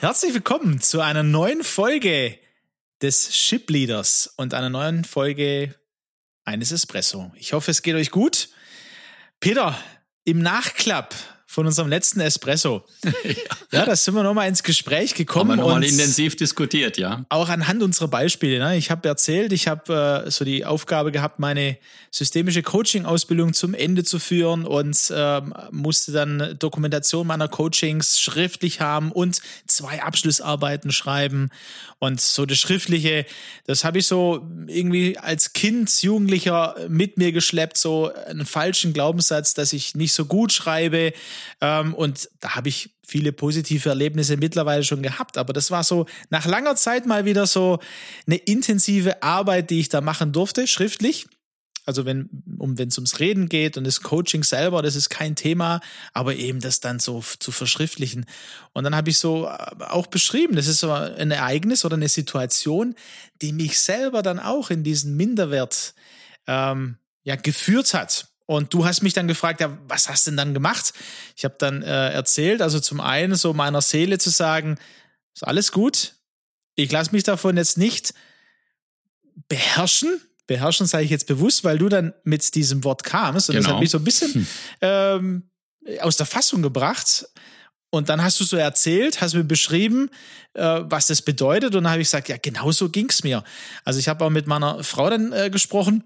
Herzlich willkommen zu einer neuen Folge des Ship Leaders und einer neuen Folge eines Espresso. Ich hoffe, es geht euch gut. Peter, im Nachklapp von unserem letzten Espresso. ja. ja, da sind wir nochmal ins Gespräch gekommen. Haben wir nochmal intensiv diskutiert, ja. Auch anhand unserer Beispiele. Ne? Ich habe erzählt, ich habe äh, so die Aufgabe gehabt, meine systemische Coaching-Ausbildung zum Ende zu führen und äh, musste dann Dokumentation meiner Coachings schriftlich haben und zwei Abschlussarbeiten schreiben. Und so das Schriftliche, das habe ich so irgendwie als Kind, Jugendlicher mit mir geschleppt, so einen falschen Glaubenssatz, dass ich nicht so gut schreibe ähm, und da habe ich viele positive Erlebnisse mittlerweile schon gehabt. Aber das war so nach langer Zeit mal wieder so eine intensive Arbeit, die ich da machen durfte, schriftlich. Also wenn um wenn es ums Reden geht und das Coaching selber, das ist kein Thema, aber eben das dann so zu verschriftlichen. Und dann habe ich so äh, auch beschrieben, das ist so ein Ereignis oder eine Situation, die mich selber dann auch in diesen Minderwert ähm, ja geführt hat. Und du hast mich dann gefragt, ja, was hast du denn dann gemacht? Ich habe dann äh, erzählt, also zum einen so meiner Seele zu sagen, ist alles gut. Ich lasse mich davon jetzt nicht beherrschen. Beherrschen sage ich jetzt bewusst, weil du dann mit diesem Wort kamst und genau. das hat genau. mich so ein bisschen hm. ähm, aus der Fassung gebracht. Und dann hast du so erzählt, hast mir beschrieben, äh, was das bedeutet. Und dann habe ich gesagt, ja, genau so ging's mir. Also ich habe auch mit meiner Frau dann äh, gesprochen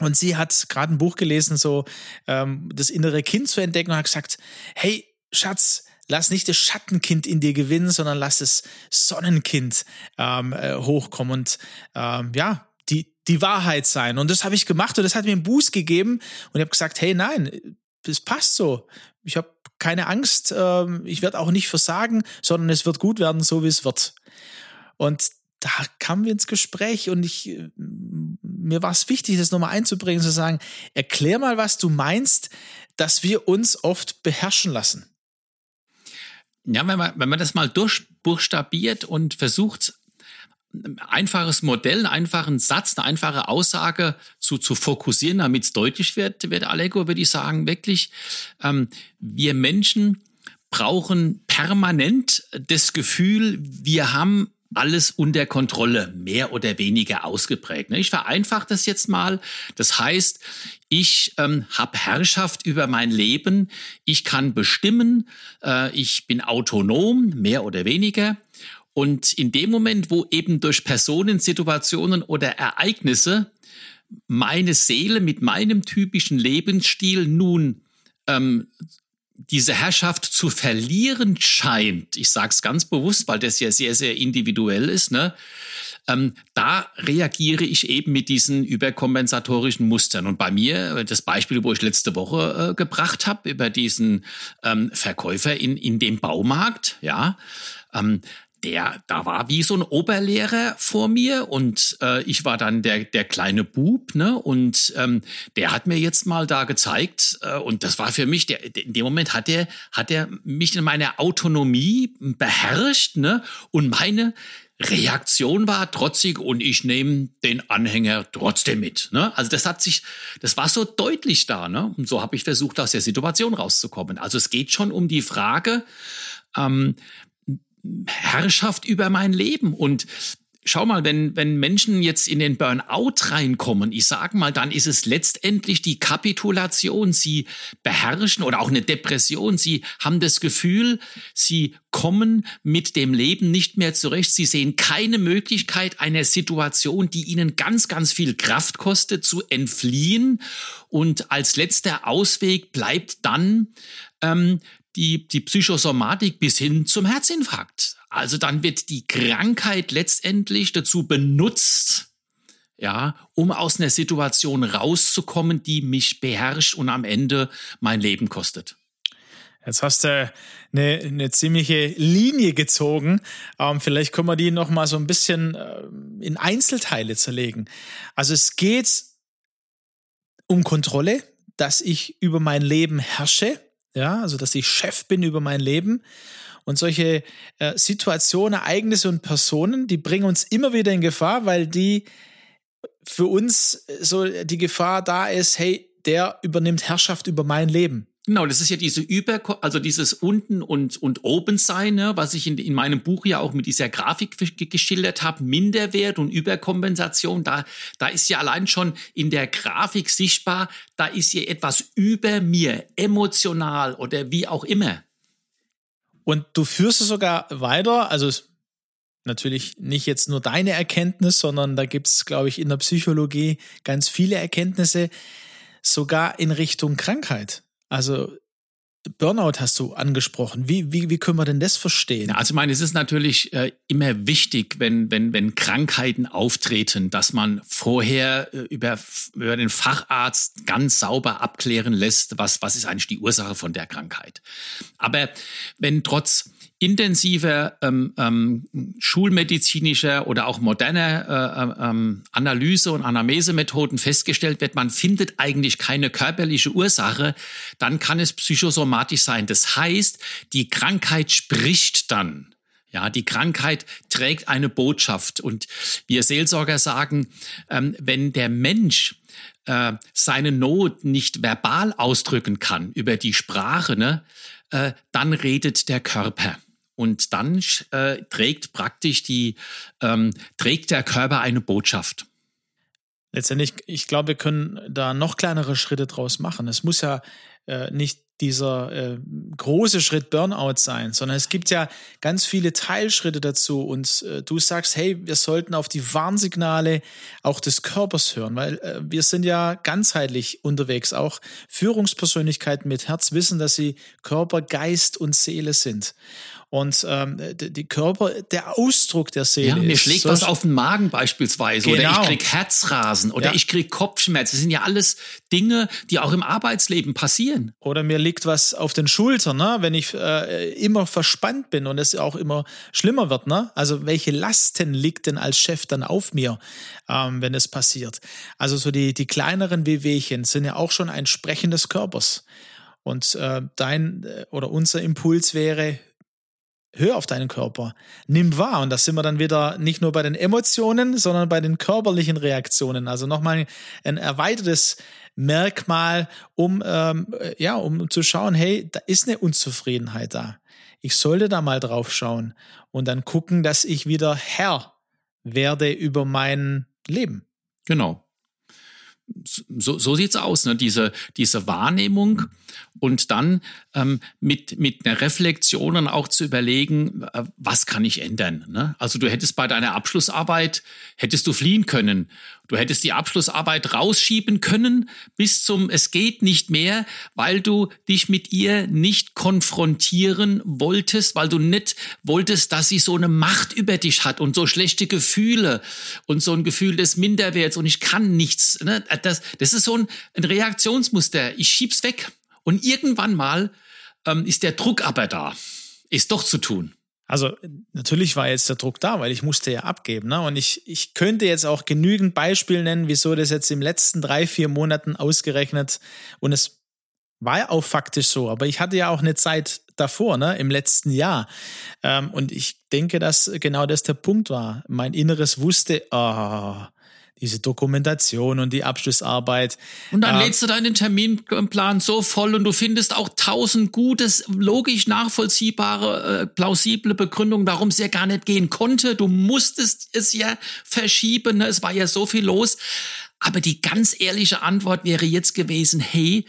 und sie hat gerade ein Buch gelesen, so ähm, das innere Kind zu entdecken und hat gesagt, hey, Schatz, lass nicht das Schattenkind in dir gewinnen, sondern lass das Sonnenkind ähm, äh, hochkommen und ähm, ja, die, die Wahrheit sein. Und das habe ich gemacht und das hat mir einen Boost gegeben und ich habe gesagt, hey, nein, das passt so. Ich habe keine Angst, ähm, ich werde auch nicht versagen, sondern es wird gut werden, so wie es wird. Und da kamen wir ins Gespräch und ich, äh, mir war es wichtig, das nochmal einzubringen, zu sagen, erklär mal, was du meinst, dass wir uns oft beherrschen lassen. Ja, wenn man, wenn man das mal durchbuchstabiert und versucht, ein einfaches Modell, einen einfachen Satz, eine einfache Aussage zu, zu fokussieren, damit es deutlich wird, wird Allego, würde ich sagen, wirklich, ähm, wir Menschen brauchen permanent das Gefühl, wir haben alles unter Kontrolle, mehr oder weniger ausgeprägt. Ne? Ich vereinfache das jetzt mal. Das heißt, ich ähm, habe Herrschaft über mein Leben, ich kann bestimmen, äh, ich bin autonom, mehr oder weniger. Und in dem Moment, wo eben durch Personen, Situationen oder Ereignisse meine Seele mit meinem typischen Lebensstil nun ähm, diese Herrschaft zu verlieren scheint, ich sage es ganz bewusst, weil das ja sehr, sehr individuell ist, ne? Ähm, da reagiere ich eben mit diesen überkompensatorischen Mustern. Und bei mir, das Beispiel, wo ich letzte Woche äh, gebracht habe, über diesen ähm, Verkäufer in, in dem Baumarkt, ja, ähm, der, da war wie so ein Oberlehrer vor mir und äh, ich war dann der, der kleine Bub, ne? Und ähm, der hat mir jetzt mal da gezeigt, äh, und das war für mich, der, in dem Moment hat er, hat er mich in meiner Autonomie beherrscht, ne? Und meine Reaktion war trotzig und ich nehme den Anhänger trotzdem mit. Ne? Also das hat sich, das war so deutlich da, ne? Und so habe ich versucht, aus der Situation rauszukommen. Also es geht schon um die Frage, ähm, Herrschaft über mein Leben. Und schau mal, wenn, wenn Menschen jetzt in den Burnout reinkommen, ich sage mal, dann ist es letztendlich die Kapitulation. Sie beherrschen oder auch eine Depression. Sie haben das Gefühl, sie kommen mit dem Leben nicht mehr zurecht. Sie sehen keine Möglichkeit einer Situation, die ihnen ganz, ganz viel Kraft kostet, zu entfliehen. Und als letzter Ausweg bleibt dann ähm, die, die Psychosomatik bis hin zum Herzinfarkt. Also dann wird die Krankheit letztendlich dazu benutzt, ja, um aus einer Situation rauszukommen, die mich beherrscht und am Ende mein Leben kostet. Jetzt hast du eine, eine ziemliche Linie gezogen. Ähm, vielleicht können wir die noch mal so ein bisschen äh, in Einzelteile zerlegen. Also es geht um Kontrolle, dass ich über mein Leben herrsche, ja, also dass ich Chef bin über mein Leben. Und solche äh, Situationen, Ereignisse und Personen, die bringen uns immer wieder in Gefahr, weil die für uns so die Gefahr da ist, hey, der übernimmt Herrschaft über mein Leben. Genau, das ist ja diese Über, also dieses unten und, und oben sein, ne, was ich in, in meinem Buch ja auch mit dieser Grafik geschildert habe, Minderwert und Überkompensation, da, da ist ja allein schon in der Grafik sichtbar, da ist ja etwas über mir, emotional oder wie auch immer. Und du führst es sogar weiter, also natürlich nicht jetzt nur deine Erkenntnis, sondern da gibt es, glaube ich, in der Psychologie ganz viele Erkenntnisse, sogar in Richtung Krankheit. Also Burnout hast du angesprochen. Wie, wie, wie können wir denn das verstehen? Ja, also ich meine, es ist natürlich äh, immer wichtig, wenn, wenn, wenn Krankheiten auftreten, dass man vorher äh, über, über den Facharzt ganz sauber abklären lässt, was, was ist eigentlich die Ursache von der Krankheit. Aber wenn trotz intensiver ähm, ähm, schulmedizinischer oder auch moderner äh, ähm, Analyse- und Anamnesemethoden festgestellt wird, man findet eigentlich keine körperliche Ursache, dann kann es psychosomatisch sein. Das heißt, die Krankheit spricht dann. Ja, die Krankheit trägt eine Botschaft. Und wir Seelsorger sagen, ähm, wenn der Mensch äh, seine Not nicht verbal ausdrücken kann über die Sprache, ne, äh, dann redet der Körper. Und dann äh, trägt praktisch die, ähm, trägt der Körper eine Botschaft. Letztendlich, ich glaube, wir können da noch kleinere Schritte draus machen. Es muss ja äh, nicht dieser äh, große Schritt Burnout sein, sondern es gibt ja ganz viele Teilschritte dazu und äh, du sagst, hey, wir sollten auf die Warnsignale auch des Körpers hören, weil äh, wir sind ja ganzheitlich unterwegs. Auch Führungspersönlichkeiten mit Herz wissen, dass sie Körper, Geist und Seele sind. Und ähm, die Körper, der Ausdruck der Seele. Ja, mir schlägt was auf den Magen beispielsweise. Genau. Oder ich genau. krieg Herzrasen oder ja. ich krieg Kopfschmerzen. Das sind ja alles Dinge, die auch im Arbeitsleben passieren. Oder mir liegt was auf den Schultern, ne? wenn ich äh, immer verspannt bin und es auch immer schlimmer wird. Ne? Also welche Lasten liegt denn als Chef dann auf mir, ähm, wenn es passiert? Also so die, die kleineren Wehwehchen sind ja auch schon ein Sprechen des Körpers. Und äh, dein äh, oder unser Impuls wäre, hör auf deinen Körper, nimm wahr. Und da sind wir dann wieder nicht nur bei den Emotionen, sondern bei den körperlichen Reaktionen. Also nochmal ein erweitertes Merkmal, um, ähm, ja, um zu schauen, hey, da ist eine Unzufriedenheit da. Ich sollte da mal drauf schauen und dann gucken, dass ich wieder Herr werde über mein Leben. Genau so, so sieht's aus, ne? diese, diese Wahrnehmung und dann ähm, mit, mit einer Reflexion dann auch zu überlegen, äh, was kann ich ändern. Ne? Also du hättest bei deiner Abschlussarbeit, hättest du fliehen können. Du hättest die Abschlussarbeit rausschieben können bis zum Es geht nicht mehr, weil du dich mit ihr nicht konfrontieren wolltest, weil du nicht wolltest, dass sie so eine Macht über dich hat und so schlechte Gefühle und so ein Gefühl des Minderwerts und ich kann nichts. Ne? Das, das ist so ein, ein Reaktionsmuster. Ich schieb's weg. Und irgendwann mal ähm, ist der Druck aber da, ist doch zu tun. Also natürlich war jetzt der Druck da, weil ich musste ja abgeben. Ne? Und ich, ich könnte jetzt auch genügend Beispiele nennen, wieso das jetzt im letzten drei, vier Monaten ausgerechnet und es war ja auch faktisch so, aber ich hatte ja auch eine Zeit davor, ne, im letzten Jahr. Ähm, und ich denke, dass genau das der Punkt war. Mein Inneres wusste, oh, diese Dokumentation und die Abschlussarbeit. Und dann äh, lädst du deinen Terminplan so voll und du findest auch tausend gutes, logisch nachvollziehbare, äh, plausible Begründungen, warum es ja gar nicht gehen konnte. Du musstest es ja verschieben, ne? es war ja so viel los. Aber die ganz ehrliche Antwort wäre jetzt gewesen, hey,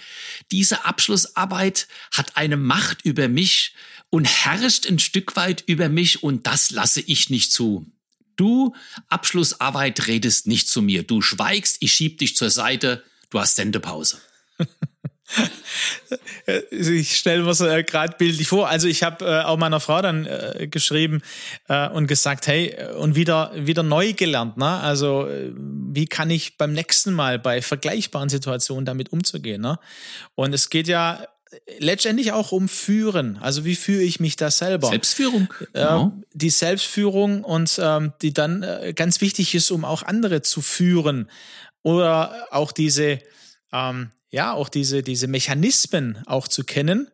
diese Abschlussarbeit hat eine Macht über mich und herrscht ein Stück weit über mich und das lasse ich nicht zu. Du, Abschlussarbeit, redest nicht zu mir. Du schweigst, ich schieb dich zur Seite, du hast Sendepause. ich stelle mir so äh, gerade bildlich vor. Also ich habe äh, auch meiner Frau dann äh, geschrieben äh, und gesagt, hey, und wieder wieder neu gelernt. Ne? Also äh, wie kann ich beim nächsten Mal bei vergleichbaren Situationen damit umzugehen? Ne? Und es geht ja letztendlich auch um Führen. Also wie führe ich mich da selber? Selbstführung. Genau. Äh, die Selbstführung und ähm, die dann äh, ganz wichtig ist, um auch andere zu führen. Oder auch diese ähm, ja, auch diese, diese Mechanismen auch zu kennen,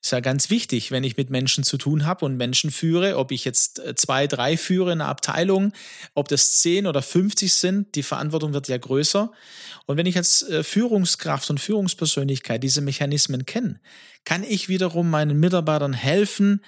ist ja ganz wichtig, wenn ich mit Menschen zu tun habe und Menschen führe, ob ich jetzt äh, zwei, drei führe in einer Abteilung, ob das zehn oder 50 sind, die Verantwortung wird ja größer. Und wenn ich als äh, Führungskraft und Führungspersönlichkeit diese Mechanismen kenne, kann ich wiederum meinen Mitarbeitern helfen,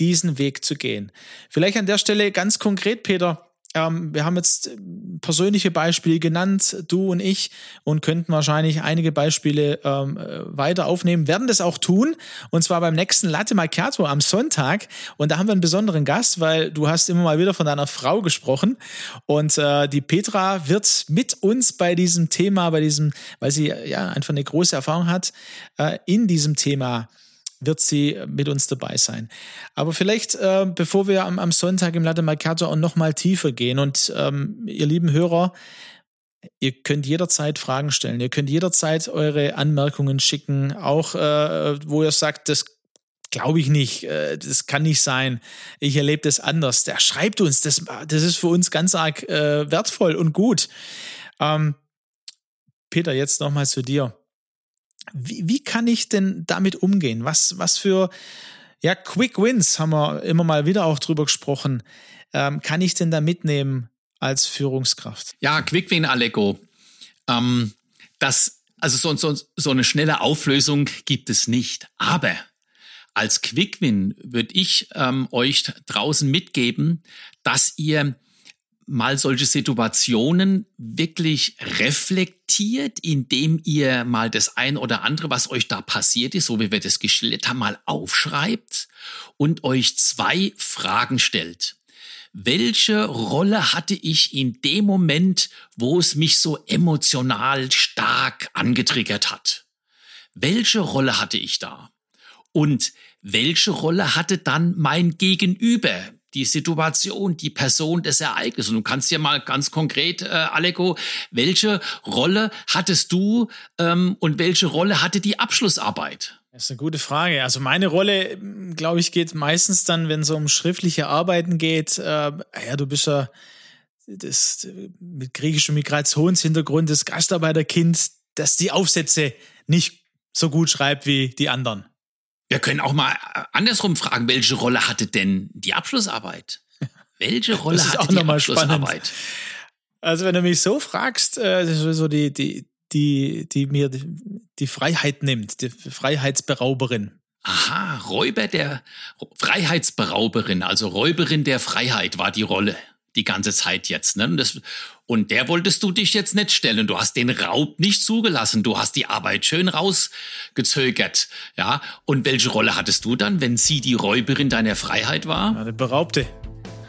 diesen Weg zu gehen. Vielleicht an der Stelle ganz konkret, Peter, ähm, wir haben jetzt äh, persönliche Beispiele genannt, du und ich, und könnten wahrscheinlich einige Beispiele ähm, äh, weiter aufnehmen, werden das auch tun, und zwar beim nächsten Latte Macchiato am Sonntag. Und da haben wir einen besonderen Gast, weil du hast immer mal wieder von deiner Frau gesprochen. Und äh, die Petra wird mit uns bei diesem Thema, bei diesem, weil sie ja einfach eine große Erfahrung hat, äh, in diesem Thema wird sie mit uns dabei sein. Aber vielleicht, äh, bevor wir am, am, Sonntag im Latte Mercato auch noch mal tiefer gehen und ähm, ihr lieben Hörer, ihr könnt jederzeit Fragen stellen, ihr könnt jederzeit eure Anmerkungen schicken, auch äh, wo ihr sagt, das glaube ich nicht, äh, das kann nicht sein, ich erlebe das anders. Der schreibt uns, das, das ist für uns ganz arg äh, wertvoll und gut. Ähm, Peter, jetzt nochmal zu dir wie, wie kann ich denn damit umgehen? Was, was für ja, Quick Wins haben wir immer mal wieder auch drüber gesprochen. Ähm, kann ich denn da mitnehmen als Führungskraft? Ja, Quick Win, Aleko. Ähm, das, also so, so, so eine schnelle Auflösung gibt es nicht. Aber als Quick Win würde ich ähm, euch draußen mitgeben, dass ihr mal solche Situationen wirklich reflektiert, indem ihr mal das ein oder andere, was euch da passiert ist, so wie wir das geschildert haben, mal aufschreibt und euch zwei Fragen stellt. Welche Rolle hatte ich in dem Moment, wo es mich so emotional stark angetriggert hat? Welche Rolle hatte ich da? Und welche Rolle hatte dann mein Gegenüber? Die Situation, die Person des Ereignisses. Und du kannst dir mal ganz konkret, äh, Aleko, welche Rolle hattest du ähm, und welche Rolle hatte die Abschlussarbeit? Das ist eine gute Frage. Also meine Rolle, glaube ich, geht meistens dann, wenn es um schriftliche Arbeiten geht. Äh, ja, du bist ja das mit griechischem Migrationshintergrund, das Gastarbeiterkind, das die Aufsätze nicht so gut schreibt wie die anderen. Wir können auch mal äh, andersrum fragen, welche Rolle hatte denn die Abschlussarbeit? Welche Rolle hatte die Abschlussarbeit? Spannend. Also wenn du mich so fragst, äh, so die, die, die, die mir die Freiheit nimmt, die Freiheitsberauberin. Aha, Räuber der Freiheitsberauberin, also Räuberin der Freiheit war die Rolle die ganze Zeit jetzt. Ne? Und, das, und der wolltest du dich jetzt nicht stellen. Du hast den Raub nicht zugelassen. Du hast die Arbeit schön rausgezögert. Ja. Und welche Rolle hattest du dann, wenn sie die Räuberin deiner Freiheit war? Ja, der Beraubte.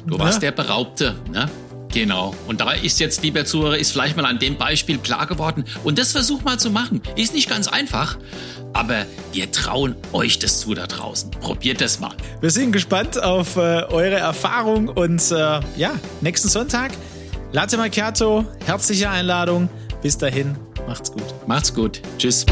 Du warst der Beraubte. Ne? Genau. Und da ist jetzt, lieber Zuhörer, ist vielleicht mal an dem Beispiel klar geworden. Und das versuch mal zu machen. Ist nicht ganz einfach, aber wir trauen euch das zu da draußen. Probiert das mal. Wir sind gespannt auf äh, eure Erfahrung und äh, ja, nächsten Sonntag Latte Macchiato, herzliche Einladung. Bis dahin, macht's gut. Macht's gut. Tschüss.